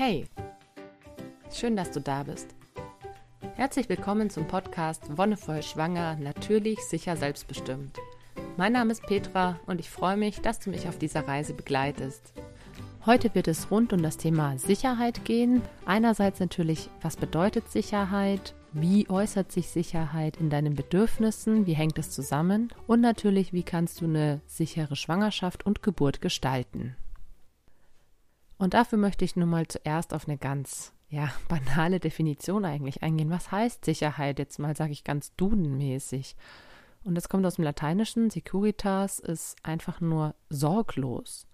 Hey, schön, dass du da bist. Herzlich willkommen zum Podcast Wonnevoll Schwanger, natürlich, sicher, selbstbestimmt. Mein Name ist Petra und ich freue mich, dass du mich auf dieser Reise begleitest. Heute wird es rund um das Thema Sicherheit gehen. Einerseits natürlich, was bedeutet Sicherheit? Wie äußert sich Sicherheit in deinen Bedürfnissen? Wie hängt es zusammen? Und natürlich, wie kannst du eine sichere Schwangerschaft und Geburt gestalten? Und dafür möchte ich nun mal zuerst auf eine ganz ja, banale Definition eigentlich eingehen. Was heißt Sicherheit? Jetzt mal sage ich ganz dudenmäßig. Und das kommt aus dem Lateinischen. Securitas ist einfach nur sorglos.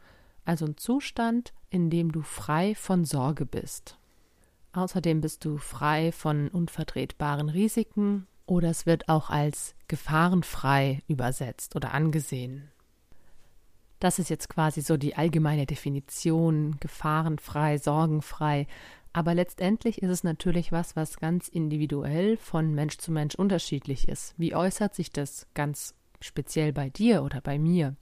Also ein Zustand, in dem du frei von Sorge bist. Außerdem bist du frei von unvertretbaren Risiken oder es wird auch als gefahrenfrei übersetzt oder angesehen. Das ist jetzt quasi so die allgemeine Definition, gefahrenfrei, sorgenfrei. Aber letztendlich ist es natürlich was, was ganz individuell von Mensch zu Mensch unterschiedlich ist. Wie äußert sich das ganz speziell bei dir oder bei mir?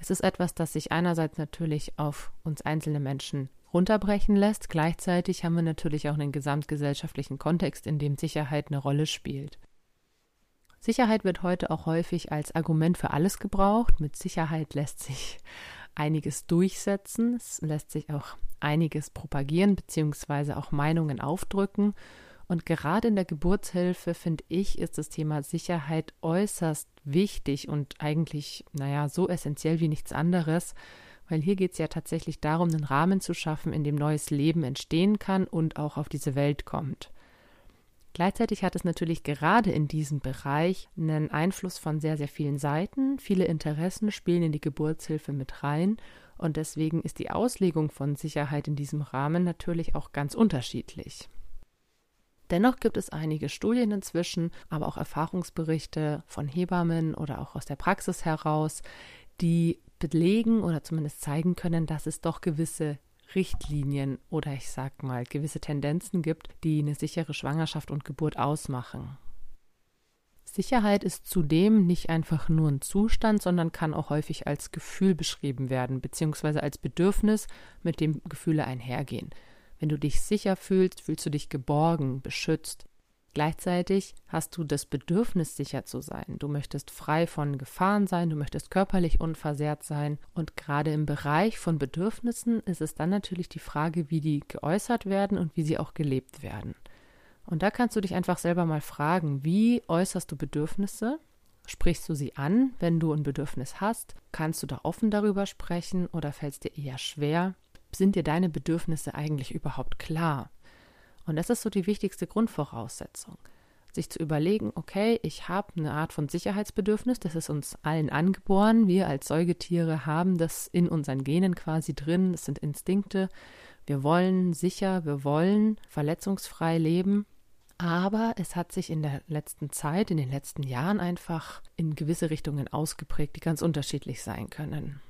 Es ist etwas, das sich einerseits natürlich auf uns einzelne Menschen runterbrechen lässt. Gleichzeitig haben wir natürlich auch einen gesamtgesellschaftlichen Kontext, in dem Sicherheit eine Rolle spielt. Sicherheit wird heute auch häufig als Argument für alles gebraucht. Mit Sicherheit lässt sich einiges durchsetzen, es lässt sich auch einiges propagieren bzw. auch Meinungen aufdrücken. Und gerade in der Geburtshilfe, finde ich, ist das Thema Sicherheit äußerst wichtig und eigentlich, naja, so essentiell wie nichts anderes, weil hier geht es ja tatsächlich darum, einen Rahmen zu schaffen, in dem neues Leben entstehen kann und auch auf diese Welt kommt. Gleichzeitig hat es natürlich gerade in diesem Bereich einen Einfluss von sehr, sehr vielen Seiten. Viele Interessen spielen in die Geburtshilfe mit rein und deswegen ist die Auslegung von Sicherheit in diesem Rahmen natürlich auch ganz unterschiedlich. Dennoch gibt es einige Studien inzwischen, aber auch Erfahrungsberichte von Hebammen oder auch aus der Praxis heraus, die belegen oder zumindest zeigen können, dass es doch gewisse Richtlinien oder ich sag mal gewisse Tendenzen gibt, die eine sichere Schwangerschaft und Geburt ausmachen. Sicherheit ist zudem nicht einfach nur ein Zustand, sondern kann auch häufig als Gefühl beschrieben werden, beziehungsweise als Bedürfnis, mit dem Gefühle einhergehen. Wenn du dich sicher fühlst, fühlst du dich geborgen, beschützt. Gleichzeitig hast du das Bedürfnis, sicher zu sein. Du möchtest frei von Gefahren sein, du möchtest körperlich unversehrt sein. Und gerade im Bereich von Bedürfnissen ist es dann natürlich die Frage, wie die geäußert werden und wie sie auch gelebt werden. Und da kannst du dich einfach selber mal fragen, wie äußerst du Bedürfnisse? Sprichst du sie an, wenn du ein Bedürfnis hast? Kannst du da offen darüber sprechen oder fällt es dir eher schwer? Sind dir deine Bedürfnisse eigentlich überhaupt klar? Und das ist so die wichtigste Grundvoraussetzung. Sich zu überlegen, okay, ich habe eine Art von Sicherheitsbedürfnis, das ist uns allen angeboren. Wir als Säugetiere haben das in unseren Genen quasi drin. Das sind Instinkte. Wir wollen sicher, wir wollen verletzungsfrei leben. Aber es hat sich in der letzten Zeit, in den letzten Jahren einfach in gewisse Richtungen ausgeprägt, die ganz unterschiedlich sein können.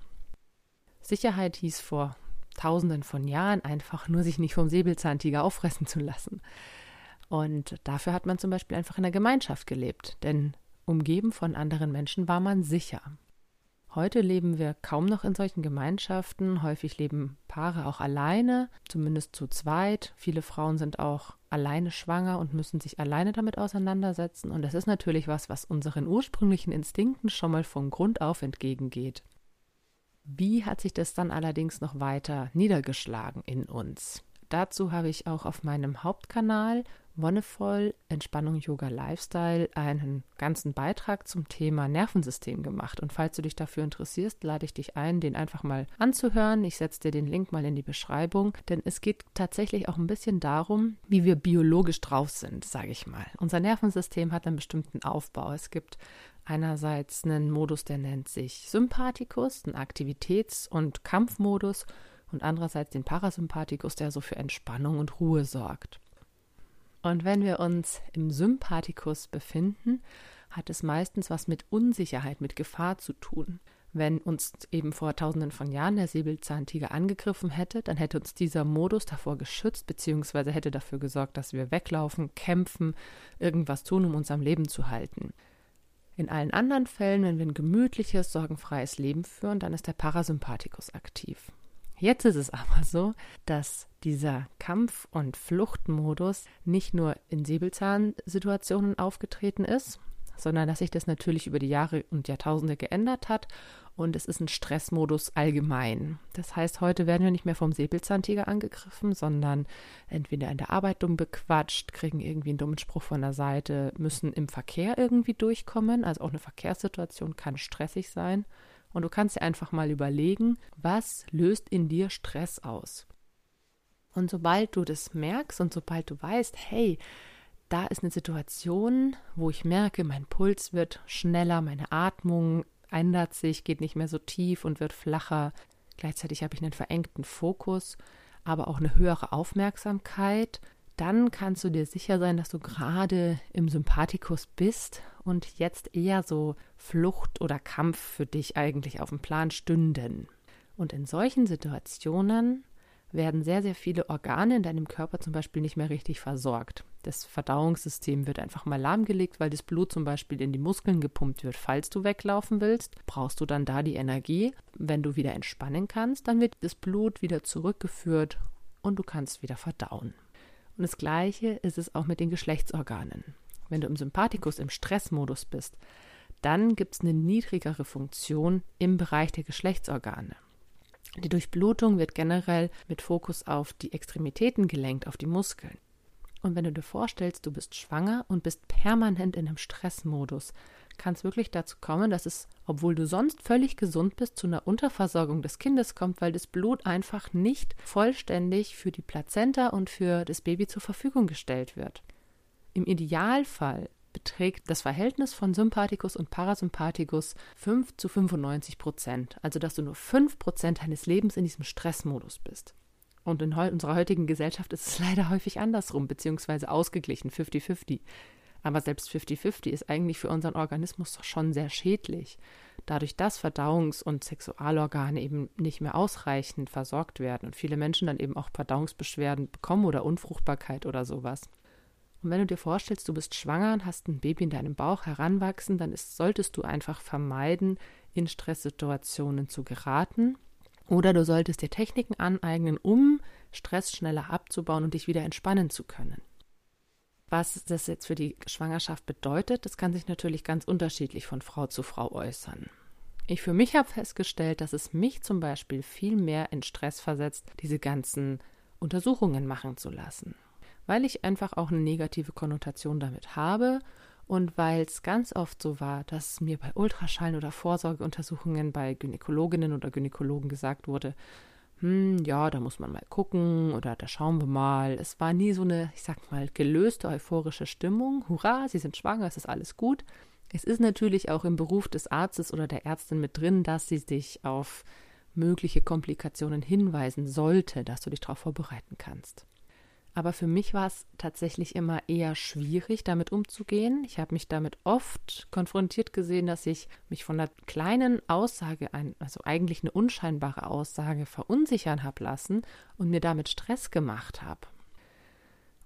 Sicherheit hieß vor Tausenden von Jahren einfach nur sich nicht vom Säbelzahntiger auffressen zu lassen. Und dafür hat man zum Beispiel einfach in der Gemeinschaft gelebt, denn umgeben von anderen Menschen war man sicher. Heute leben wir kaum noch in solchen Gemeinschaften. Häufig leben Paare auch alleine, zumindest zu zweit. Viele Frauen sind auch alleine schwanger und müssen sich alleine damit auseinandersetzen. Und das ist natürlich was, was unseren ursprünglichen Instinkten schon mal von Grund auf entgegengeht. Wie hat sich das dann allerdings noch weiter niedergeschlagen in uns? Dazu habe ich auch auf meinem Hauptkanal Wonnevoll Entspannung Yoga Lifestyle einen ganzen Beitrag zum Thema Nervensystem gemacht. Und falls du dich dafür interessierst, lade ich dich ein, den einfach mal anzuhören. Ich setze dir den Link mal in die Beschreibung, denn es geht tatsächlich auch ein bisschen darum, wie wir biologisch drauf sind, sage ich mal. Unser Nervensystem hat einen bestimmten Aufbau. Es gibt einerseits einen Modus, der nennt sich Sympathikus, einen Aktivitäts- und Kampfmodus und andererseits den Parasympathikus, der so für Entspannung und Ruhe sorgt. Und wenn wir uns im Sympathikus befinden, hat es meistens was mit Unsicherheit, mit Gefahr zu tun. Wenn uns eben vor tausenden von Jahren der Säbelzahntiger angegriffen hätte, dann hätte uns dieser Modus davor geschützt, beziehungsweise hätte dafür gesorgt, dass wir weglaufen, kämpfen, irgendwas tun, um uns am Leben zu halten. In allen anderen Fällen, wenn wir ein gemütliches, sorgenfreies Leben führen, dann ist der Parasympathikus aktiv. Jetzt ist es aber so, dass dieser Kampf- und Fluchtmodus nicht nur in Säbelzahnsituationen aufgetreten ist, sondern dass sich das natürlich über die Jahre und Jahrtausende geändert hat und es ist ein Stressmodus allgemein. Das heißt, heute werden wir nicht mehr vom Säbelzahntiger angegriffen, sondern entweder in der Arbeit dumm bequatscht, kriegen irgendwie einen dummen Spruch von der Seite, müssen im Verkehr irgendwie durchkommen. Also auch eine Verkehrssituation kann stressig sein. Und du kannst dir einfach mal überlegen, was löst in dir Stress aus? Und sobald du das merkst und sobald du weißt, hey, da ist eine Situation, wo ich merke, mein Puls wird schneller, meine Atmung ändert sich, geht nicht mehr so tief und wird flacher. Gleichzeitig habe ich einen verengten Fokus, aber auch eine höhere Aufmerksamkeit. Dann kannst du dir sicher sein, dass du gerade im Sympathikus bist und jetzt eher so Flucht oder Kampf für dich eigentlich auf dem Plan stünden. Und in solchen Situationen werden sehr, sehr viele Organe in deinem Körper zum Beispiel nicht mehr richtig versorgt. Das Verdauungssystem wird einfach mal lahmgelegt, weil das Blut zum Beispiel in die Muskeln gepumpt wird. Falls du weglaufen willst, brauchst du dann da die Energie. Wenn du wieder entspannen kannst, dann wird das Blut wieder zurückgeführt und du kannst wieder verdauen. Und das Gleiche ist es auch mit den Geschlechtsorganen. Wenn du im Sympathikus im Stressmodus bist, dann gibt es eine niedrigere Funktion im Bereich der Geschlechtsorgane. Die Durchblutung wird generell mit Fokus auf die Extremitäten gelenkt, auf die Muskeln. Und wenn du dir vorstellst, du bist schwanger und bist permanent in einem Stressmodus, kann es wirklich dazu kommen, dass es, obwohl du sonst völlig gesund bist, zu einer Unterversorgung des Kindes kommt, weil das Blut einfach nicht vollständig für die Plazenta und für das Baby zur Verfügung gestellt wird. Im Idealfall beträgt das Verhältnis von Sympathikus und Parasympathikus 5 zu 95 Prozent, also dass du nur 5 Prozent deines Lebens in diesem Stressmodus bist. Und in unserer heutigen Gesellschaft ist es leider häufig andersrum, beziehungsweise ausgeglichen, 50-50. Aber selbst 50-50 ist eigentlich für unseren Organismus doch schon sehr schädlich. Dadurch, dass Verdauungs- und Sexualorgane eben nicht mehr ausreichend versorgt werden und viele Menschen dann eben auch Verdauungsbeschwerden bekommen oder Unfruchtbarkeit oder sowas. Und wenn du dir vorstellst, du bist schwanger und hast ein Baby in deinem Bauch heranwachsen, dann ist, solltest du einfach vermeiden, in Stresssituationen zu geraten oder du solltest dir Techniken aneignen, um Stress schneller abzubauen und dich wieder entspannen zu können. Was das jetzt für die Schwangerschaft bedeutet, das kann sich natürlich ganz unterschiedlich von Frau zu Frau äußern. Ich für mich habe festgestellt, dass es mich zum Beispiel viel mehr in Stress versetzt, diese ganzen Untersuchungen machen zu lassen, weil ich einfach auch eine negative Konnotation damit habe und weil es ganz oft so war, dass mir bei Ultraschallen oder Vorsorgeuntersuchungen bei Gynäkologinnen oder Gynäkologen gesagt wurde, hm, ja, da muss man mal gucken oder da schauen wir mal. Es war nie so eine, ich sag mal, gelöste euphorische Stimmung. Hurra, Sie sind schwanger, es ist alles gut. Es ist natürlich auch im Beruf des Arztes oder der Ärztin mit drin, dass sie sich auf mögliche Komplikationen hinweisen sollte, dass du dich darauf vorbereiten kannst. Aber für mich war es tatsächlich immer eher schwierig, damit umzugehen. Ich habe mich damit oft konfrontiert gesehen, dass ich mich von einer kleinen Aussage, also eigentlich eine unscheinbare Aussage, verunsichern habe lassen und mir damit Stress gemacht habe.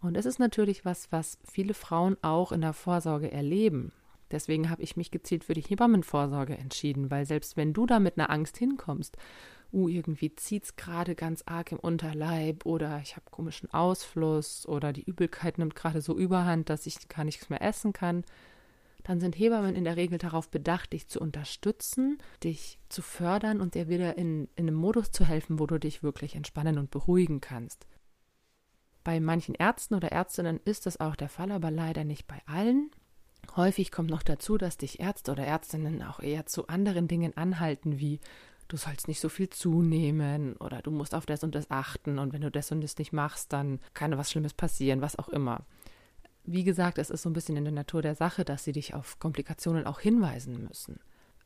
Und es ist natürlich was, was viele Frauen auch in der Vorsorge erleben. Deswegen habe ich mich gezielt für die Hebammenvorsorge entschieden, weil selbst wenn du da mit einer Angst hinkommst uh, irgendwie zieht es gerade ganz arg im Unterleib oder ich habe komischen Ausfluss oder die Übelkeit nimmt gerade so überhand, dass ich gar nichts mehr essen kann, dann sind Hebammen in der Regel darauf bedacht, dich zu unterstützen, dich zu fördern und dir wieder in, in einem Modus zu helfen, wo du dich wirklich entspannen und beruhigen kannst. Bei manchen Ärzten oder Ärztinnen ist das auch der Fall, aber leider nicht bei allen. Häufig kommt noch dazu, dass dich Ärzte oder Ärztinnen auch eher zu anderen Dingen anhalten, wie du sollst nicht so viel zunehmen oder du musst auf das und das achten und wenn du das und das nicht machst, dann kann was Schlimmes passieren, was auch immer. Wie gesagt, es ist so ein bisschen in der Natur der Sache, dass sie dich auf Komplikationen auch hinweisen müssen.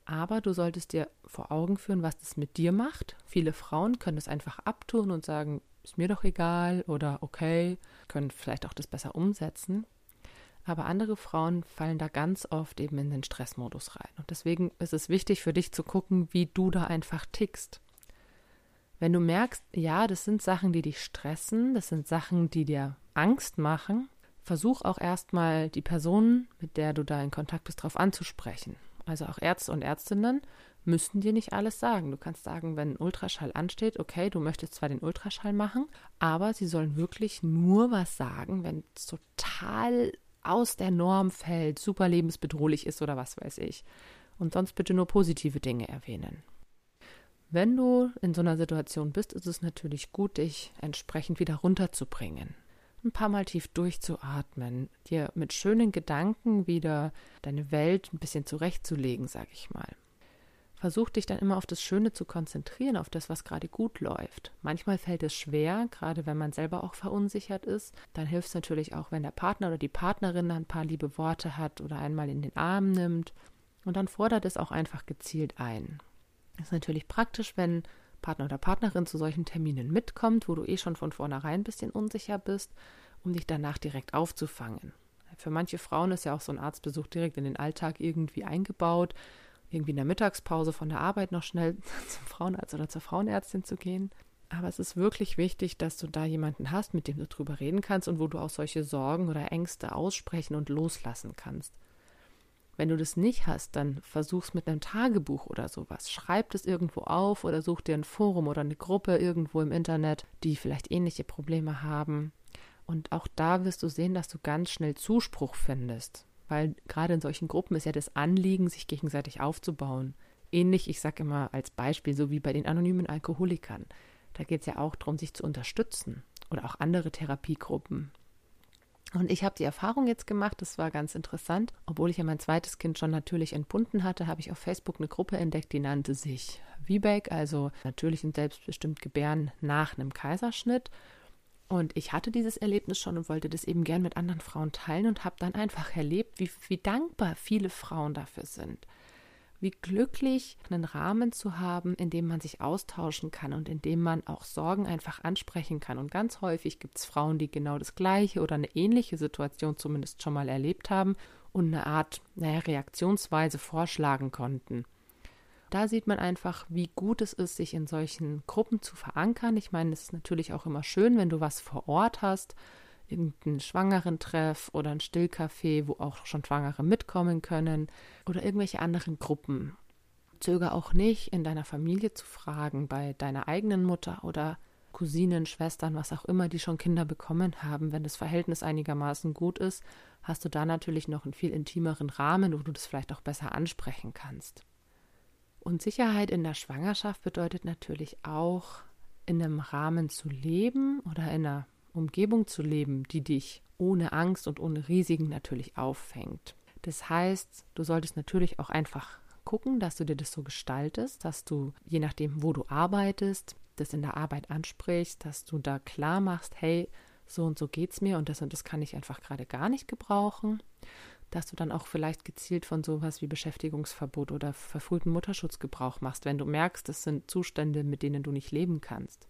Aber du solltest dir vor Augen führen, was das mit dir macht. Viele Frauen können es einfach abtun und sagen, ist mir doch egal oder okay, können vielleicht auch das besser umsetzen. Aber andere Frauen fallen da ganz oft eben in den Stressmodus rein. Und deswegen ist es wichtig für dich zu gucken, wie du da einfach tickst. Wenn du merkst, ja, das sind Sachen, die dich stressen, das sind Sachen, die dir Angst machen, versuch auch erstmal die Person, mit der du da in Kontakt bist, darauf anzusprechen. Also auch Ärzte und Ärztinnen müssen dir nicht alles sagen. Du kannst sagen, wenn ein Ultraschall ansteht, okay, du möchtest zwar den Ultraschall machen, aber sie sollen wirklich nur was sagen, wenn es total aus der Norm fällt, super lebensbedrohlich ist oder was weiß ich. Und sonst bitte nur positive Dinge erwähnen. Wenn du in so einer Situation bist, ist es natürlich gut, dich entsprechend wieder runterzubringen. Ein paar Mal tief durchzuatmen, dir mit schönen Gedanken wieder deine Welt ein bisschen zurechtzulegen, sag ich mal. Versuch dich dann immer auf das Schöne zu konzentrieren, auf das, was gerade gut läuft. Manchmal fällt es schwer, gerade wenn man selber auch verunsichert ist. Dann hilft es natürlich auch, wenn der Partner oder die Partnerin ein paar liebe Worte hat oder einmal in den Arm nimmt. Und dann fordert es auch einfach gezielt ein. Das ist natürlich praktisch, wenn Partner oder Partnerin zu solchen Terminen mitkommt, wo du eh schon von vornherein ein bisschen unsicher bist, um dich danach direkt aufzufangen. Für manche Frauen ist ja auch so ein Arztbesuch direkt in den Alltag irgendwie eingebaut, irgendwie in der Mittagspause von der Arbeit noch schnell zum Frauenarzt oder zur Frauenärztin zu gehen. Aber es ist wirklich wichtig, dass du da jemanden hast, mit dem du drüber reden kannst und wo du auch solche Sorgen oder Ängste aussprechen und loslassen kannst. Wenn du das nicht hast, dann versuch's mit einem Tagebuch oder sowas. Schreib das irgendwo auf oder such dir ein Forum oder eine Gruppe irgendwo im Internet, die vielleicht ähnliche Probleme haben. Und auch da wirst du sehen, dass du ganz schnell Zuspruch findest. Weil gerade in solchen Gruppen ist ja das Anliegen, sich gegenseitig aufzubauen. Ähnlich, ich sage immer als Beispiel, so wie bei den anonymen Alkoholikern. Da geht es ja auch darum, sich zu unterstützen. Oder auch andere Therapiegruppen. Und ich habe die Erfahrung jetzt gemacht, das war ganz interessant. Obwohl ich ja mein zweites Kind schon natürlich entbunden hatte, habe ich auf Facebook eine Gruppe entdeckt, die nannte sich VBAC, also natürlich und selbstbestimmt Gebären nach einem Kaiserschnitt. Und ich hatte dieses Erlebnis schon und wollte das eben gern mit anderen Frauen teilen und habe dann einfach erlebt, wie, wie dankbar viele Frauen dafür sind wie glücklich, einen Rahmen zu haben, in dem man sich austauschen kann und in dem man auch Sorgen einfach ansprechen kann. Und ganz häufig gibt es Frauen, die genau das Gleiche oder eine ähnliche Situation zumindest schon mal erlebt haben und eine Art, naja, Reaktionsweise vorschlagen konnten. Da sieht man einfach, wie gut es ist, sich in solchen Gruppen zu verankern. Ich meine, es ist natürlich auch immer schön, wenn du was vor Ort hast, irgendeinen Schwangeren-Treff oder ein Stillcafé, wo auch schon Schwangere mitkommen können oder irgendwelche anderen Gruppen. Zöger auch nicht, in deiner Familie zu fragen, bei deiner eigenen Mutter oder Cousinen, Schwestern, was auch immer, die schon Kinder bekommen haben. Wenn das Verhältnis einigermaßen gut ist, hast du da natürlich noch einen viel intimeren Rahmen, wo du das vielleicht auch besser ansprechen kannst. Und Sicherheit in der Schwangerschaft bedeutet natürlich auch, in einem Rahmen zu leben oder in einer Umgebung zu leben, die dich ohne Angst und ohne Risiken natürlich auffängt. Das heißt, du solltest natürlich auch einfach gucken, dass du dir das so gestaltest, dass du, je nachdem, wo du arbeitest, das in der Arbeit ansprichst, dass du da klar machst, hey, so und so geht's mir und das und das kann ich einfach gerade gar nicht gebrauchen, dass du dann auch vielleicht gezielt von sowas wie Beschäftigungsverbot oder verfrühten Mutterschutz Gebrauch machst, wenn du merkst, das sind Zustände, mit denen du nicht leben kannst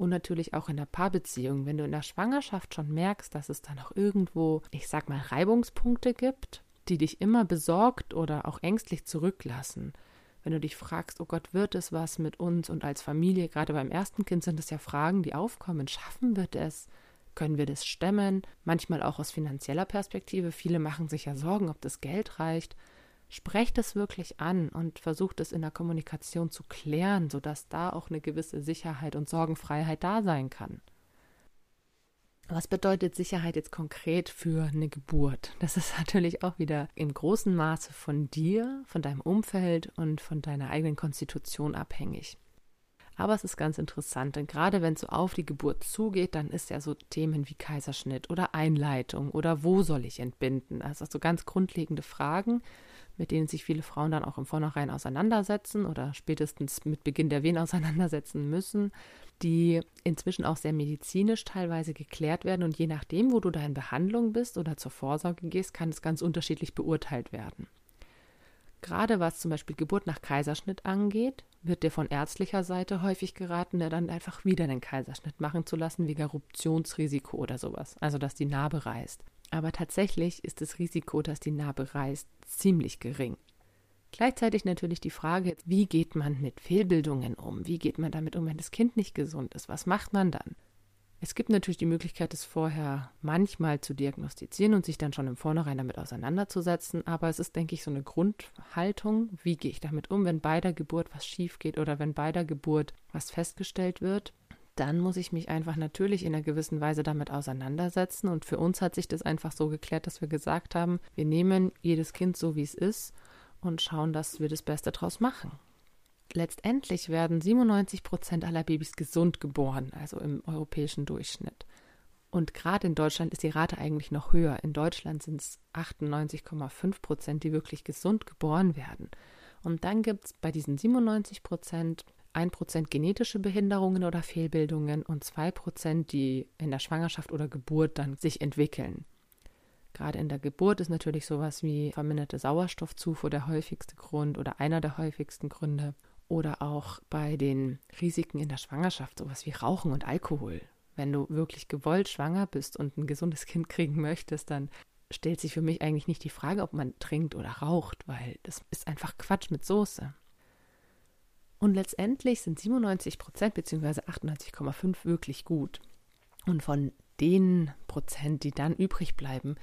und natürlich auch in der Paarbeziehung. Wenn du in der Schwangerschaft schon merkst, dass es da noch irgendwo, ich sag mal, Reibungspunkte gibt, die dich immer besorgt oder auch ängstlich zurücklassen. Wenn du dich fragst, oh Gott, wird es was mit uns und als Familie, gerade beim ersten Kind sind es ja Fragen, die aufkommen. Schaffen wir es? Können wir das stemmen? Manchmal auch aus finanzieller Perspektive. Viele machen sich ja Sorgen, ob das Geld reicht. Sprecht es wirklich an und versucht es in der Kommunikation zu klären, sodass da auch eine gewisse Sicherheit und Sorgenfreiheit da sein kann. Was bedeutet Sicherheit jetzt konkret für eine Geburt? Das ist natürlich auch wieder im großen Maße von dir, von deinem Umfeld und von deiner eigenen Konstitution abhängig. Aber es ist ganz interessant, denn gerade wenn es so auf die Geburt zugeht, dann ist ja so Themen wie Kaiserschnitt oder Einleitung oder wo soll ich entbinden? Also so ganz grundlegende Fragen, mit denen sich viele Frauen dann auch im Vornherein auseinandersetzen oder spätestens mit Beginn der Wehen auseinandersetzen müssen, die inzwischen auch sehr medizinisch teilweise geklärt werden. Und je nachdem, wo du da in Behandlung bist oder zur Vorsorge gehst, kann es ganz unterschiedlich beurteilt werden. Gerade was zum Beispiel Geburt nach Kaiserschnitt angeht, wird dir von ärztlicher Seite häufig geraten, dann einfach wieder einen Kaiserschnitt machen zu lassen, wegen Eruptionsrisiko oder sowas, also dass die Narbe reißt. Aber tatsächlich ist das Risiko, dass die Narbe reißt, ziemlich gering. Gleichzeitig natürlich die Frage, wie geht man mit Fehlbildungen um? Wie geht man damit um, wenn das Kind nicht gesund ist? Was macht man dann? Es gibt natürlich die Möglichkeit, es vorher manchmal zu diagnostizieren und sich dann schon im Vornherein damit auseinanderzusetzen. Aber es ist, denke ich, so eine Grundhaltung. Wie gehe ich damit um, wenn bei der Geburt was schief geht oder wenn bei der Geburt was festgestellt wird? Dann muss ich mich einfach natürlich in einer gewissen Weise damit auseinandersetzen. Und für uns hat sich das einfach so geklärt, dass wir gesagt haben, wir nehmen jedes Kind so, wie es ist und schauen, dass wir das Beste draus machen letztendlich werden 97 Prozent aller Babys gesund geboren, also im europäischen Durchschnitt. Und gerade in Deutschland ist die Rate eigentlich noch höher. In Deutschland sind es 98,5 Prozent, die wirklich gesund geboren werden. Und dann gibt es bei diesen 97 Prozent 1 Prozent genetische Behinderungen oder Fehlbildungen und 2 Prozent, die in der Schwangerschaft oder Geburt dann sich entwickeln. Gerade in der Geburt ist natürlich sowas wie verminderte Sauerstoffzufuhr der häufigste Grund oder einer der häufigsten Gründe oder auch bei den Risiken in der Schwangerschaft, sowas wie Rauchen und Alkohol. Wenn du wirklich gewollt schwanger bist und ein gesundes Kind kriegen möchtest, dann stellt sich für mich eigentlich nicht die Frage, ob man trinkt oder raucht, weil das ist einfach Quatsch mit Soße. Und letztendlich sind 97 Prozent bzw. 98,5 wirklich gut. Und von den Prozent, die dann übrig bleiben,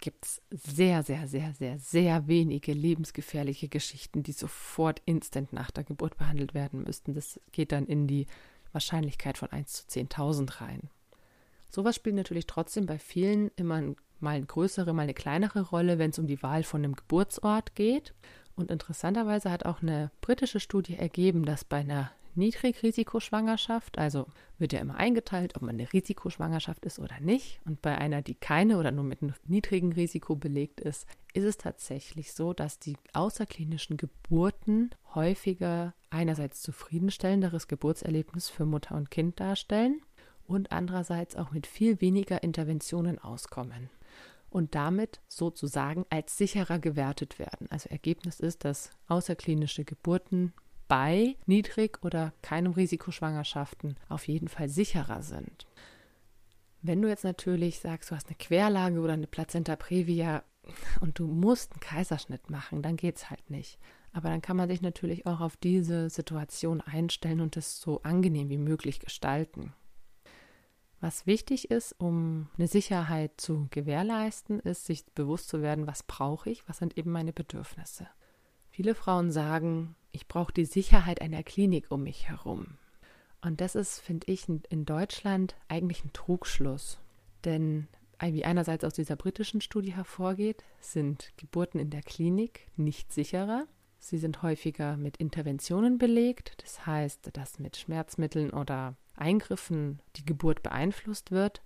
gibt es sehr, sehr, sehr, sehr, sehr wenige lebensgefährliche Geschichten, die sofort instant nach der Geburt behandelt werden müssten. Das geht dann in die Wahrscheinlichkeit von 1 zu 10.000 rein. Sowas spielt natürlich trotzdem bei vielen immer mal eine größere, mal eine kleinere Rolle, wenn es um die Wahl von einem Geburtsort geht. Und interessanterweise hat auch eine britische Studie ergeben, dass bei einer Niedrigrisikoschwangerschaft, also wird ja immer eingeteilt, ob man eine Risikoschwangerschaft ist oder nicht. Und bei einer, die keine oder nur mit einem niedrigen Risiko belegt ist, ist es tatsächlich so, dass die außerklinischen Geburten häufiger einerseits zufriedenstellenderes Geburtserlebnis für Mutter und Kind darstellen und andererseits auch mit viel weniger Interventionen auskommen und damit sozusagen als sicherer gewertet werden. Also Ergebnis ist, dass außerklinische Geburten bei niedrig oder keinem Risikoschwangerschaften auf jeden Fall sicherer sind. Wenn du jetzt natürlich sagst, du hast eine Querlage oder eine Plazenta previa und du musst einen Kaiserschnitt machen, dann geht es halt nicht. Aber dann kann man sich natürlich auch auf diese Situation einstellen und es so angenehm wie möglich gestalten. Was wichtig ist, um eine Sicherheit zu gewährleisten, ist, sich bewusst zu werden, was brauche ich, was sind eben meine Bedürfnisse. Viele Frauen sagen, ich brauche die Sicherheit einer Klinik um mich herum. Und das ist, finde ich, in Deutschland eigentlich ein Trugschluss. Denn wie einerseits aus dieser britischen Studie hervorgeht, sind Geburten in der Klinik nicht sicherer. Sie sind häufiger mit Interventionen belegt, das heißt, dass mit Schmerzmitteln oder Eingriffen die Geburt beeinflusst wird.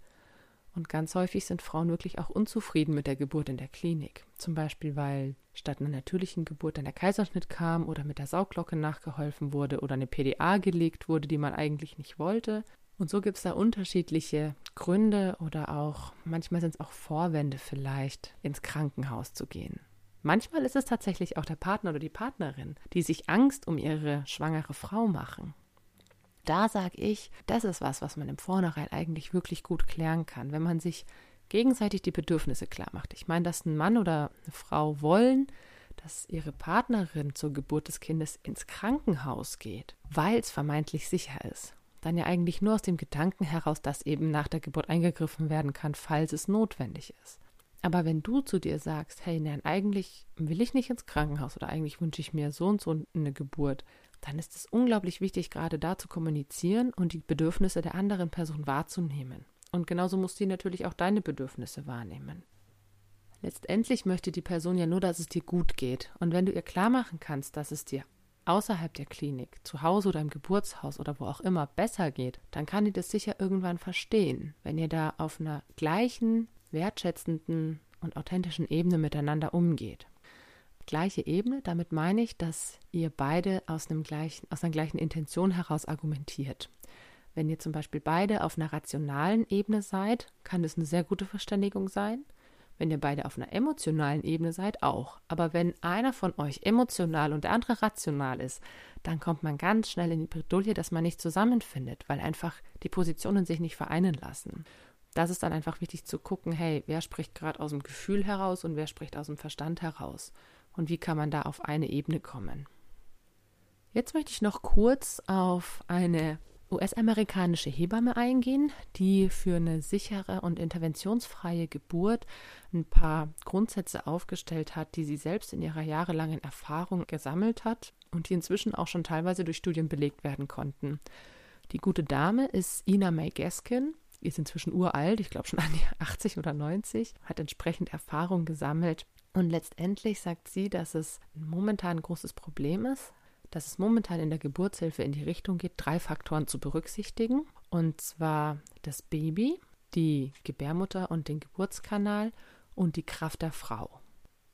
Und ganz häufig sind Frauen wirklich auch unzufrieden mit der Geburt in der Klinik. Zum Beispiel, weil statt einer natürlichen Geburt dann der Kaiserschnitt kam oder mit der Sauglocke nachgeholfen wurde oder eine PDA gelegt wurde, die man eigentlich nicht wollte. Und so gibt es da unterschiedliche Gründe oder auch, manchmal sind es auch Vorwände vielleicht, ins Krankenhaus zu gehen. Manchmal ist es tatsächlich auch der Partner oder die Partnerin, die sich Angst um ihre schwangere Frau machen. Da sage ich, das ist was, was man im Vornherein eigentlich wirklich gut klären kann, wenn man sich gegenseitig die Bedürfnisse klar macht. Ich meine, dass ein Mann oder eine Frau wollen, dass ihre Partnerin zur Geburt des Kindes ins Krankenhaus geht, weil es vermeintlich sicher ist. Dann ja eigentlich nur aus dem Gedanken heraus, dass eben nach der Geburt eingegriffen werden kann, falls es notwendig ist. Aber wenn du zu dir sagst, hey, nein, eigentlich will ich nicht ins Krankenhaus oder eigentlich wünsche ich mir so und so eine Geburt, dann ist es unglaublich wichtig, gerade da zu kommunizieren und die Bedürfnisse der anderen Person wahrzunehmen. Und genauso muss sie natürlich auch deine Bedürfnisse wahrnehmen. Letztendlich möchte die Person ja nur, dass es dir gut geht. Und wenn du ihr klar machen kannst, dass es dir außerhalb der Klinik, zu Hause oder im Geburtshaus oder wo auch immer besser geht, dann kann die das sicher irgendwann verstehen, wenn ihr da auf einer gleichen, wertschätzenden und authentischen Ebene miteinander umgeht gleiche Ebene. Damit meine ich, dass ihr beide aus, einem gleichen, aus einer gleichen Intention heraus argumentiert. Wenn ihr zum Beispiel beide auf einer rationalen Ebene seid, kann es eine sehr gute Verständigung sein. Wenn ihr beide auf einer emotionalen Ebene seid, auch. Aber wenn einer von euch emotional und der andere rational ist, dann kommt man ganz schnell in die Bredouille, dass man nicht zusammenfindet, weil einfach die Positionen sich nicht vereinen lassen. Das ist dann einfach wichtig zu gucken, hey, wer spricht gerade aus dem Gefühl heraus und wer spricht aus dem Verstand heraus und wie kann man da auf eine Ebene kommen. Jetzt möchte ich noch kurz auf eine US-amerikanische Hebamme eingehen, die für eine sichere und interventionsfreie Geburt ein paar Grundsätze aufgestellt hat, die sie selbst in ihrer jahrelangen Erfahrung gesammelt hat und die inzwischen auch schon teilweise durch Studien belegt werden konnten. Die gute Dame ist Ina May Gaskin, ist inzwischen uralt, ich glaube schon an die 80 oder 90, hat entsprechend Erfahrung gesammelt. Und letztendlich sagt sie, dass es momentan ein großes Problem ist, dass es momentan in der Geburtshilfe in die Richtung geht, drei Faktoren zu berücksichtigen. Und zwar das Baby, die Gebärmutter und den Geburtskanal und die Kraft der Frau.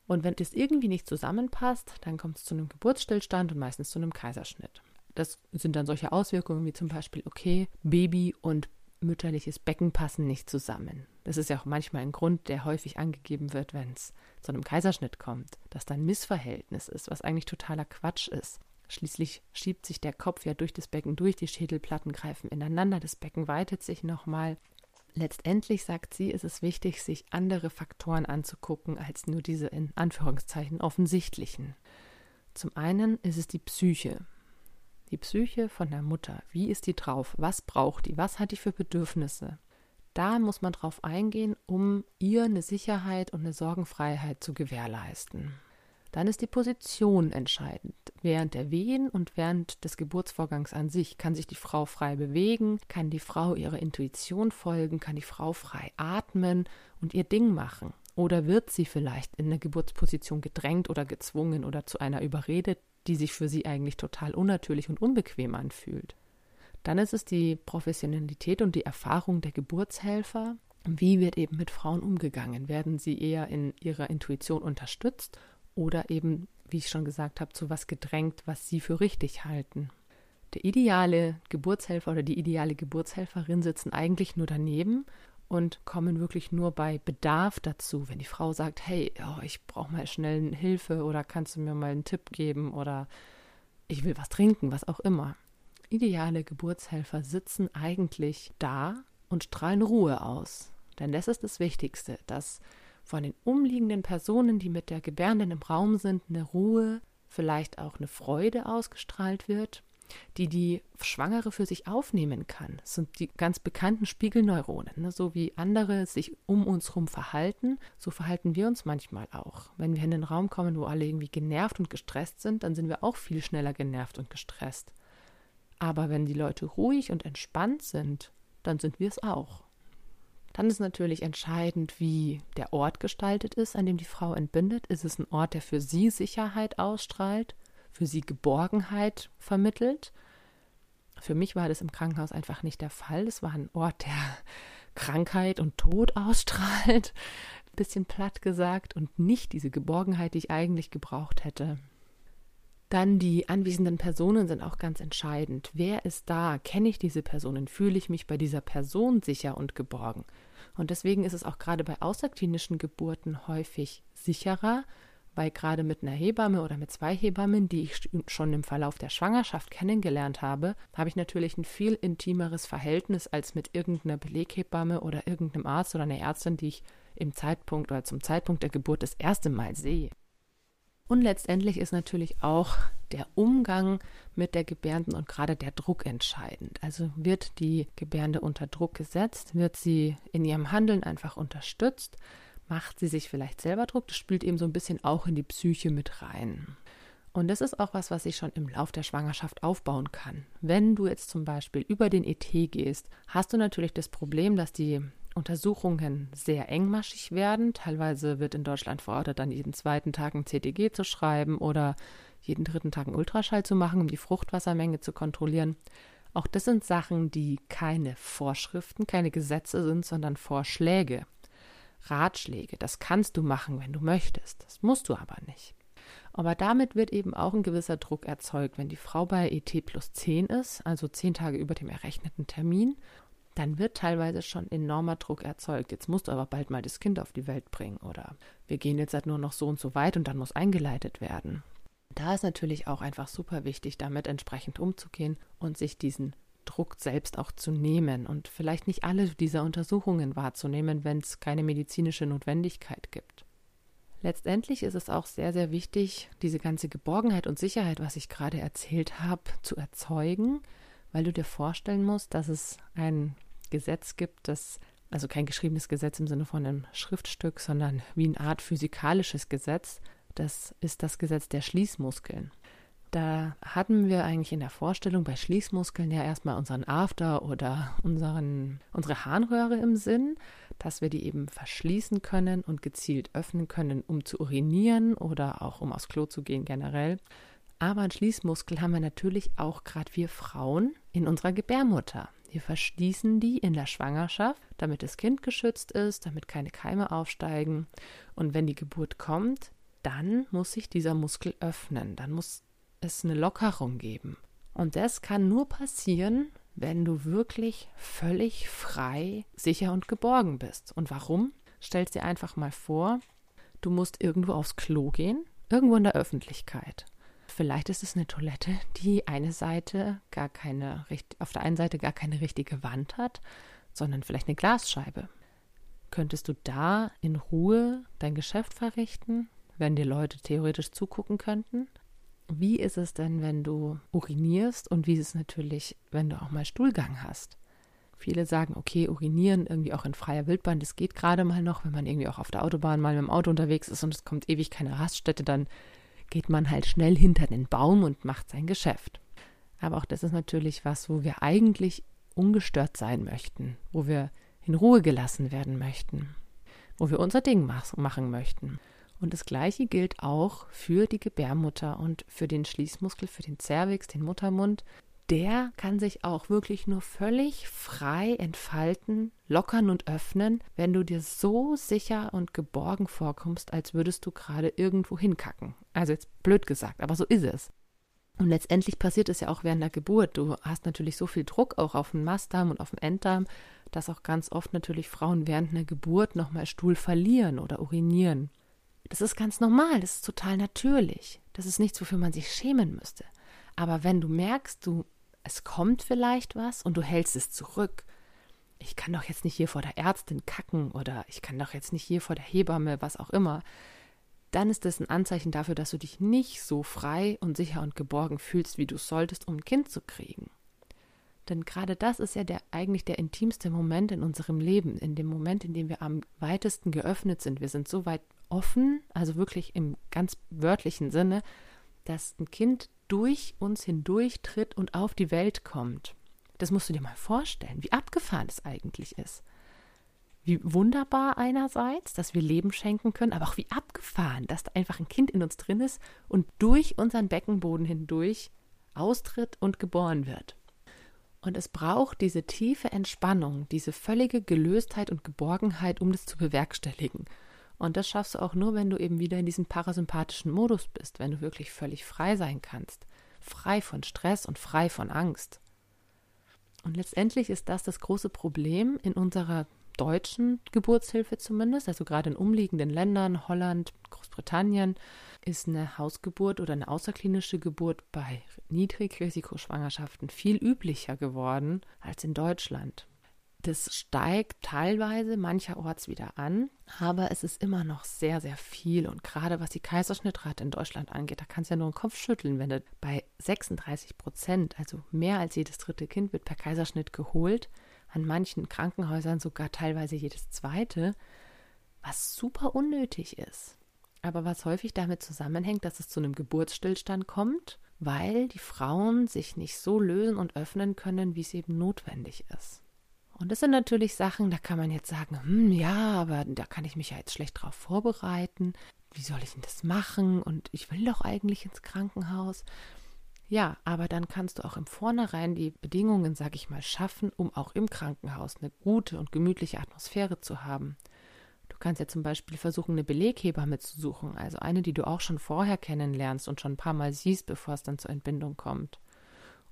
Und wenn das irgendwie nicht zusammenpasst, dann kommt es zu einem Geburtsstillstand und meistens zu einem Kaiserschnitt. Das sind dann solche Auswirkungen wie zum Beispiel, okay, Baby und mütterliches Becken passen nicht zusammen. Das ist ja auch manchmal ein Grund, der häufig angegeben wird, wenn es zu einem Kaiserschnitt kommt, dass da ein Missverhältnis ist, was eigentlich totaler Quatsch ist. Schließlich schiebt sich der Kopf ja durch das Becken durch, die Schädelplatten greifen ineinander, das Becken weitet sich nochmal. Letztendlich, sagt sie, ist es wichtig, sich andere Faktoren anzugucken als nur diese in Anführungszeichen offensichtlichen. Zum einen ist es die Psyche. Die Psyche von der Mutter. Wie ist die drauf? Was braucht die? Was hat die für Bedürfnisse? Da muss man drauf eingehen, um ihr eine Sicherheit und eine Sorgenfreiheit zu gewährleisten. Dann ist die Position entscheidend. Während der Wehen und während des Geburtsvorgangs an sich kann sich die Frau frei bewegen, kann die Frau ihrer Intuition folgen, kann die Frau frei atmen und ihr Ding machen. Oder wird sie vielleicht in eine Geburtsposition gedrängt oder gezwungen oder zu einer überredet, die sich für sie eigentlich total unnatürlich und unbequem anfühlt. Dann ist es die Professionalität und die Erfahrung der Geburtshelfer. Wie wird eben mit Frauen umgegangen? Werden sie eher in ihrer Intuition unterstützt oder eben, wie ich schon gesagt habe, zu was gedrängt, was sie für richtig halten. Der ideale Geburtshelfer oder die ideale Geburtshelferin sitzen eigentlich nur daneben und kommen wirklich nur bei Bedarf dazu. Wenn die Frau sagt, hey, oh, ich brauche mal schnell Hilfe oder kannst du mir mal einen Tipp geben oder ich will was trinken, was auch immer. Ideale Geburtshelfer sitzen eigentlich da und strahlen Ruhe aus. Denn das ist das Wichtigste, dass von den umliegenden Personen, die mit der Gebärenden im Raum sind, eine Ruhe, vielleicht auch eine Freude ausgestrahlt wird, die die Schwangere für sich aufnehmen kann. Sind die ganz bekannten Spiegelneuronen. Ne? So wie andere sich um uns herum verhalten, so verhalten wir uns manchmal auch. Wenn wir in den Raum kommen, wo alle irgendwie genervt und gestresst sind, dann sind wir auch viel schneller genervt und gestresst. Aber wenn die Leute ruhig und entspannt sind, dann sind wir es auch. Dann ist natürlich entscheidend, wie der Ort gestaltet ist, an dem die Frau entbindet. Ist es ein Ort, der für sie Sicherheit ausstrahlt, für sie Geborgenheit vermittelt? Für mich war das im Krankenhaus einfach nicht der Fall. Es war ein Ort, der Krankheit und Tod ausstrahlt, bisschen platt gesagt, und nicht diese Geborgenheit, die ich eigentlich gebraucht hätte. Dann die anwesenden Personen sind auch ganz entscheidend. Wer ist da? Kenne ich diese Personen? Fühle ich mich bei dieser Person sicher und geborgen? Und deswegen ist es auch gerade bei außerklinischen Geburten häufig sicherer, weil gerade mit einer Hebamme oder mit zwei Hebammen, die ich schon im Verlauf der Schwangerschaft kennengelernt habe, habe ich natürlich ein viel intimeres Verhältnis als mit irgendeiner Beleghebamme oder irgendeinem Arzt oder einer Ärztin, die ich im Zeitpunkt oder zum Zeitpunkt der Geburt das erste Mal sehe. Und letztendlich ist natürlich auch der Umgang mit der Gebärden und gerade der Druck entscheidend. Also wird die Gebärde unter Druck gesetzt, wird sie in ihrem Handeln einfach unterstützt, macht sie sich vielleicht selber Druck, das spielt eben so ein bisschen auch in die Psyche mit rein. Und das ist auch was, was ich schon im Lauf der Schwangerschaft aufbauen kann. Wenn du jetzt zum Beispiel über den ET gehst, hast du natürlich das Problem, dass die Untersuchungen sehr engmaschig werden. Teilweise wird in Deutschland verordnet, dann jeden zweiten Tag ein CTG zu schreiben oder jeden dritten Tag einen Ultraschall zu machen, um die Fruchtwassermenge zu kontrollieren. Auch das sind Sachen, die keine Vorschriften, keine Gesetze sind, sondern Vorschläge, Ratschläge. Das kannst du machen, wenn du möchtest. Das musst du aber nicht. Aber damit wird eben auch ein gewisser Druck erzeugt, wenn die Frau bei ET plus 10 ist, also zehn Tage über dem errechneten Termin dann wird teilweise schon enormer Druck erzeugt. Jetzt musst du aber bald mal das Kind auf die Welt bringen oder wir gehen jetzt halt nur noch so und so weit und dann muss eingeleitet werden. Da ist natürlich auch einfach super wichtig, damit entsprechend umzugehen und sich diesen Druck selbst auch zu nehmen und vielleicht nicht alle dieser Untersuchungen wahrzunehmen, wenn es keine medizinische Notwendigkeit gibt. Letztendlich ist es auch sehr, sehr wichtig, diese ganze Geborgenheit und Sicherheit, was ich gerade erzählt habe, zu erzeugen, weil du dir vorstellen musst, dass es ein Gesetz gibt, das also kein geschriebenes Gesetz im Sinne von einem Schriftstück, sondern wie eine Art physikalisches Gesetz. Das ist das Gesetz der Schließmuskeln. Da hatten wir eigentlich in der Vorstellung bei Schließmuskeln ja erstmal unseren After oder unseren, unsere Harnröhre im Sinn, dass wir die eben verschließen können und gezielt öffnen können, um zu urinieren oder auch um aufs Klo zu gehen generell. Aber einen Schließmuskel haben wir natürlich auch gerade wir Frauen in unserer Gebärmutter. Wir verschließen die in der Schwangerschaft, damit das Kind geschützt ist, damit keine Keime aufsteigen. Und wenn die Geburt kommt, dann muss sich dieser Muskel öffnen. Dann muss es eine Lockerung geben. Und das kann nur passieren, wenn du wirklich völlig frei, sicher und geborgen bist. Und warum? Stell dir einfach mal vor, du musst irgendwo aufs Klo gehen, irgendwo in der Öffentlichkeit. Vielleicht ist es eine Toilette, die eine Seite gar keine, auf der einen Seite gar keine richtige Wand hat, sondern vielleicht eine Glasscheibe. Könntest du da in Ruhe dein Geschäft verrichten, wenn dir Leute theoretisch zugucken könnten? Wie ist es denn, wenn du urinierst und wie ist es natürlich, wenn du auch mal Stuhlgang hast? Viele sagen, okay, urinieren irgendwie auch in freier Wildbahn, das geht gerade mal noch, wenn man irgendwie auch auf der Autobahn mal mit dem Auto unterwegs ist und es kommt ewig keine Raststätte, dann geht man halt schnell hinter den Baum und macht sein Geschäft. Aber auch das ist natürlich was, wo wir eigentlich ungestört sein möchten, wo wir in Ruhe gelassen werden möchten, wo wir unser Ding machen möchten. Und das Gleiche gilt auch für die Gebärmutter und für den Schließmuskel, für den Cervix, den Muttermund. Der kann sich auch wirklich nur völlig frei entfalten, lockern und öffnen, wenn du dir so sicher und geborgen vorkommst, als würdest du gerade irgendwo hinkacken. Also jetzt blöd gesagt, aber so ist es. Und letztendlich passiert es ja auch während der Geburt. Du hast natürlich so viel Druck auch auf den Mastdarm und auf den Enddarm, dass auch ganz oft natürlich Frauen während einer Geburt nochmal Stuhl verlieren oder urinieren. Das ist ganz normal, das ist total natürlich. Das ist nichts, wofür man sich schämen müsste. Aber wenn du merkst, du, es kommt vielleicht was und du hältst es zurück, ich kann doch jetzt nicht hier vor der Ärztin kacken oder ich kann doch jetzt nicht hier vor der Hebamme, was auch immer, dann ist das ein Anzeichen dafür, dass du dich nicht so frei und sicher und geborgen fühlst, wie du solltest, um ein Kind zu kriegen. Denn gerade das ist ja der, eigentlich der intimste Moment in unserem Leben, in dem Moment, in dem wir am weitesten geöffnet sind. Wir sind so weit offen, also wirklich im ganz wörtlichen Sinne, dass ein Kind durch uns hindurch tritt und auf die Welt kommt. Das musst du dir mal vorstellen, wie abgefahren es eigentlich ist wie wunderbar einerseits, dass wir Leben schenken können, aber auch wie abgefahren, dass da einfach ein Kind in uns drin ist und durch unseren Beckenboden hindurch austritt und geboren wird. Und es braucht diese tiefe Entspannung, diese völlige Gelöstheit und Geborgenheit, um das zu bewerkstelligen. Und das schaffst du auch nur, wenn du eben wieder in diesem parasympathischen Modus bist, wenn du wirklich völlig frei sein kannst, frei von Stress und frei von Angst. Und letztendlich ist das das große Problem in unserer deutschen Geburtshilfe zumindest, also gerade in umliegenden Ländern, Holland, Großbritannien, ist eine Hausgeburt oder eine außerklinische Geburt bei Niedrigrisikoschwangerschaften viel üblicher geworden als in Deutschland. Das steigt teilweise mancherorts wieder an, aber es ist immer noch sehr, sehr viel. Und gerade was die Kaiserschnittrate in Deutschland angeht, da kannst du ja nur den Kopf schütteln, wenn du bei 36 Prozent, also mehr als jedes dritte Kind wird per Kaiserschnitt geholt, an manchen Krankenhäusern sogar teilweise jedes zweite, was super unnötig ist. Aber was häufig damit zusammenhängt, dass es zu einem Geburtsstillstand kommt, weil die Frauen sich nicht so lösen und öffnen können, wie es eben notwendig ist. Und das sind natürlich Sachen, da kann man jetzt sagen, hm, ja, aber da kann ich mich ja jetzt schlecht drauf vorbereiten. Wie soll ich denn das machen? Und ich will doch eigentlich ins Krankenhaus. Ja, aber dann kannst du auch im Vornherein die Bedingungen, sag ich mal, schaffen, um auch im Krankenhaus eine gute und gemütliche Atmosphäre zu haben. Du kannst ja zum Beispiel versuchen, eine Beleghebamme zu suchen, also eine, die du auch schon vorher kennenlernst und schon ein paar Mal siehst, bevor es dann zur Entbindung kommt.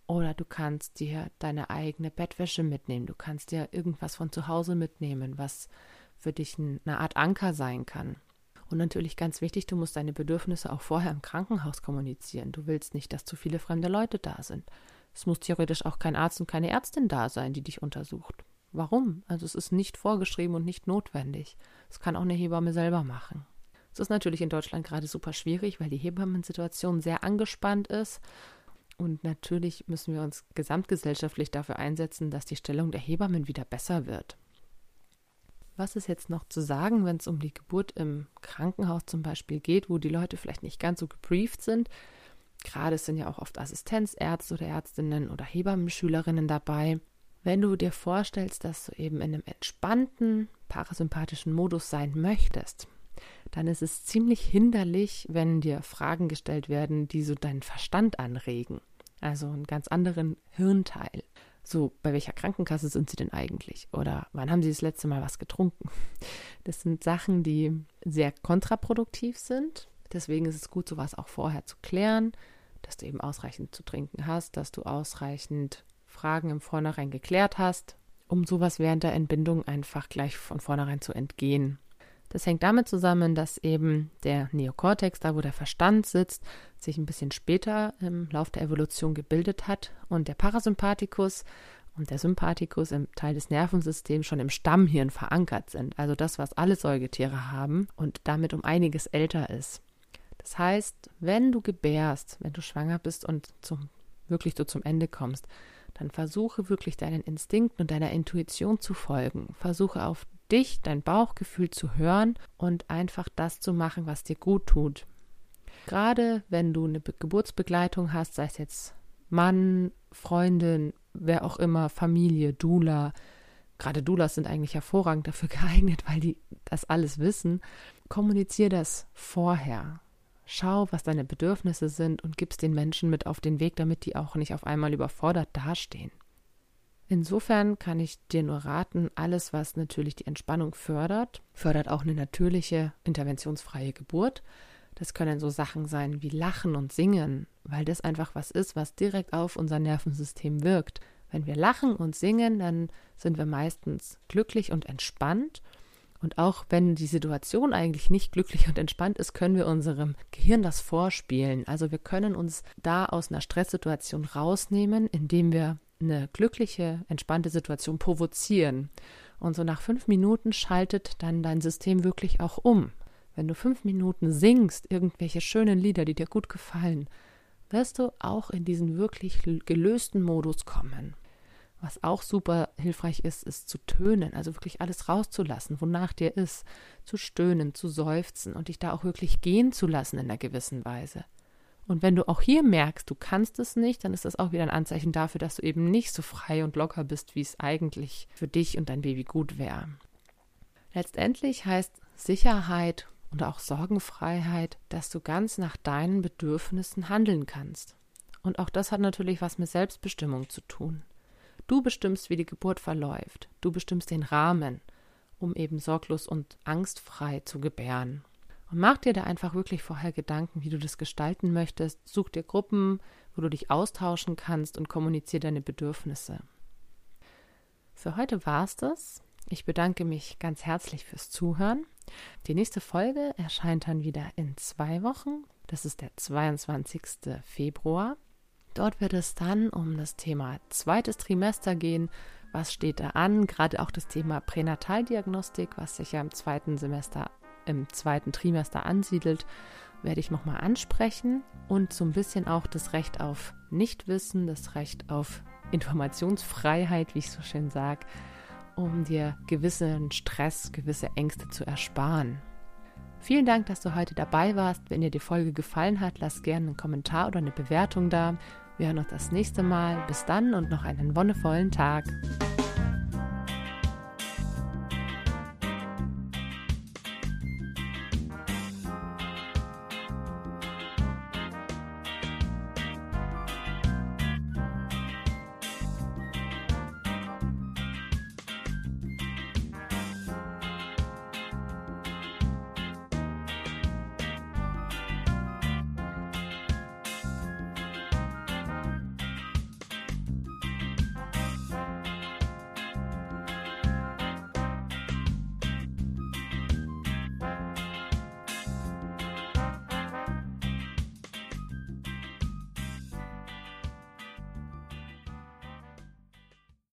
Oder du kannst dir deine eigene Bettwäsche mitnehmen. Du kannst dir irgendwas von zu Hause mitnehmen, was für dich eine Art Anker sein kann. Und natürlich ganz wichtig, du musst deine Bedürfnisse auch vorher im Krankenhaus kommunizieren. Du willst nicht, dass zu viele fremde Leute da sind. Es muss theoretisch auch kein Arzt und keine Ärztin da sein, die dich untersucht. Warum? Also es ist nicht vorgeschrieben und nicht notwendig. Es kann auch eine Hebamme selber machen. Es ist natürlich in Deutschland gerade super schwierig, weil die Hebammensituation sehr angespannt ist Und natürlich müssen wir uns gesamtgesellschaftlich dafür einsetzen, dass die Stellung der Hebammen wieder besser wird. Was ist jetzt noch zu sagen, wenn es um die Geburt im Krankenhaus zum Beispiel geht, wo die Leute vielleicht nicht ganz so gebrieft sind? Gerade sind ja auch oft Assistenzärzte oder Ärztinnen oder Hebammenschülerinnen dabei. Wenn du dir vorstellst, dass du eben in einem entspannten, parasympathischen Modus sein möchtest, dann ist es ziemlich hinderlich, wenn dir Fragen gestellt werden, die so deinen Verstand anregen. Also einen ganz anderen Hirnteil. So, bei welcher Krankenkasse sind Sie denn eigentlich? Oder wann haben Sie das letzte Mal was getrunken? Das sind Sachen, die sehr kontraproduktiv sind. Deswegen ist es gut, sowas auch vorher zu klären, dass du eben ausreichend zu trinken hast, dass du ausreichend Fragen im Vornherein geklärt hast, um sowas während der Entbindung einfach gleich von vornherein zu entgehen. Das hängt damit zusammen, dass eben der Neokortex, da wo der Verstand sitzt, sich ein bisschen später im Lauf der Evolution gebildet hat und der Parasympathikus und der Sympathikus im Teil des Nervensystems schon im Stammhirn verankert sind. Also das, was alle Säugetiere haben und damit um einiges älter ist. Das heißt, wenn du gebärst, wenn du schwanger bist und zum, wirklich so zum Ende kommst, dann versuche wirklich deinen Instinkten und deiner Intuition zu folgen. Versuche auf dich, dein Bauchgefühl zu hören und einfach das zu machen, was dir gut tut. Gerade wenn du eine Geburtsbegleitung hast, sei es jetzt Mann, Freundin, wer auch immer, Familie, Dula, gerade Dulas sind eigentlich hervorragend dafür geeignet, weil die das alles wissen, kommunizier das vorher. Schau, was deine Bedürfnisse sind und gib's den Menschen mit auf den Weg, damit die auch nicht auf einmal überfordert dastehen. Insofern kann ich dir nur raten, alles, was natürlich die Entspannung fördert, fördert auch eine natürliche, interventionsfreie Geburt. Das können so Sachen sein wie Lachen und Singen, weil das einfach was ist, was direkt auf unser Nervensystem wirkt. Wenn wir lachen und singen, dann sind wir meistens glücklich und entspannt. Und auch wenn die Situation eigentlich nicht glücklich und entspannt ist, können wir unserem Gehirn das vorspielen. Also wir können uns da aus einer Stresssituation rausnehmen, indem wir eine glückliche, entspannte Situation provozieren. Und so nach fünf Minuten schaltet dann dein System wirklich auch um. Wenn du fünf Minuten singst, irgendwelche schönen Lieder, die dir gut gefallen, wirst du auch in diesen wirklich gelösten Modus kommen. Was auch super hilfreich ist, ist zu tönen, also wirklich alles rauszulassen, wonach dir ist, zu stöhnen, zu seufzen und dich da auch wirklich gehen zu lassen in einer gewissen Weise. Und wenn du auch hier merkst, du kannst es nicht, dann ist das auch wieder ein Anzeichen dafür, dass du eben nicht so frei und locker bist, wie es eigentlich für dich und dein Baby gut wäre. Letztendlich heißt Sicherheit und auch Sorgenfreiheit, dass du ganz nach deinen Bedürfnissen handeln kannst. Und auch das hat natürlich was mit Selbstbestimmung zu tun. Du bestimmst, wie die Geburt verläuft. Du bestimmst den Rahmen, um eben sorglos und angstfrei zu gebären. Mach dir da einfach wirklich vorher Gedanken, wie du das gestalten möchtest. Such dir Gruppen, wo du dich austauschen kannst und kommuniziere deine Bedürfnisse. Für heute war's das. Ich bedanke mich ganz herzlich fürs Zuhören. Die nächste Folge erscheint dann wieder in zwei Wochen. Das ist der 22. Februar. Dort wird es dann um das Thema zweites Trimester gehen. Was steht da an? Gerade auch das Thema Pränataldiagnostik, was sich ja im zweiten Semester im zweiten Trimester ansiedelt, werde ich nochmal ansprechen und so ein bisschen auch das Recht auf Nichtwissen, das Recht auf Informationsfreiheit, wie ich so schön sage, um dir gewissen Stress, gewisse Ängste zu ersparen. Vielen Dank, dass du heute dabei warst. Wenn dir die Folge gefallen hat, lass gerne einen Kommentar oder eine Bewertung da. Wir hören uns das nächste Mal. Bis dann und noch einen wonnevollen Tag.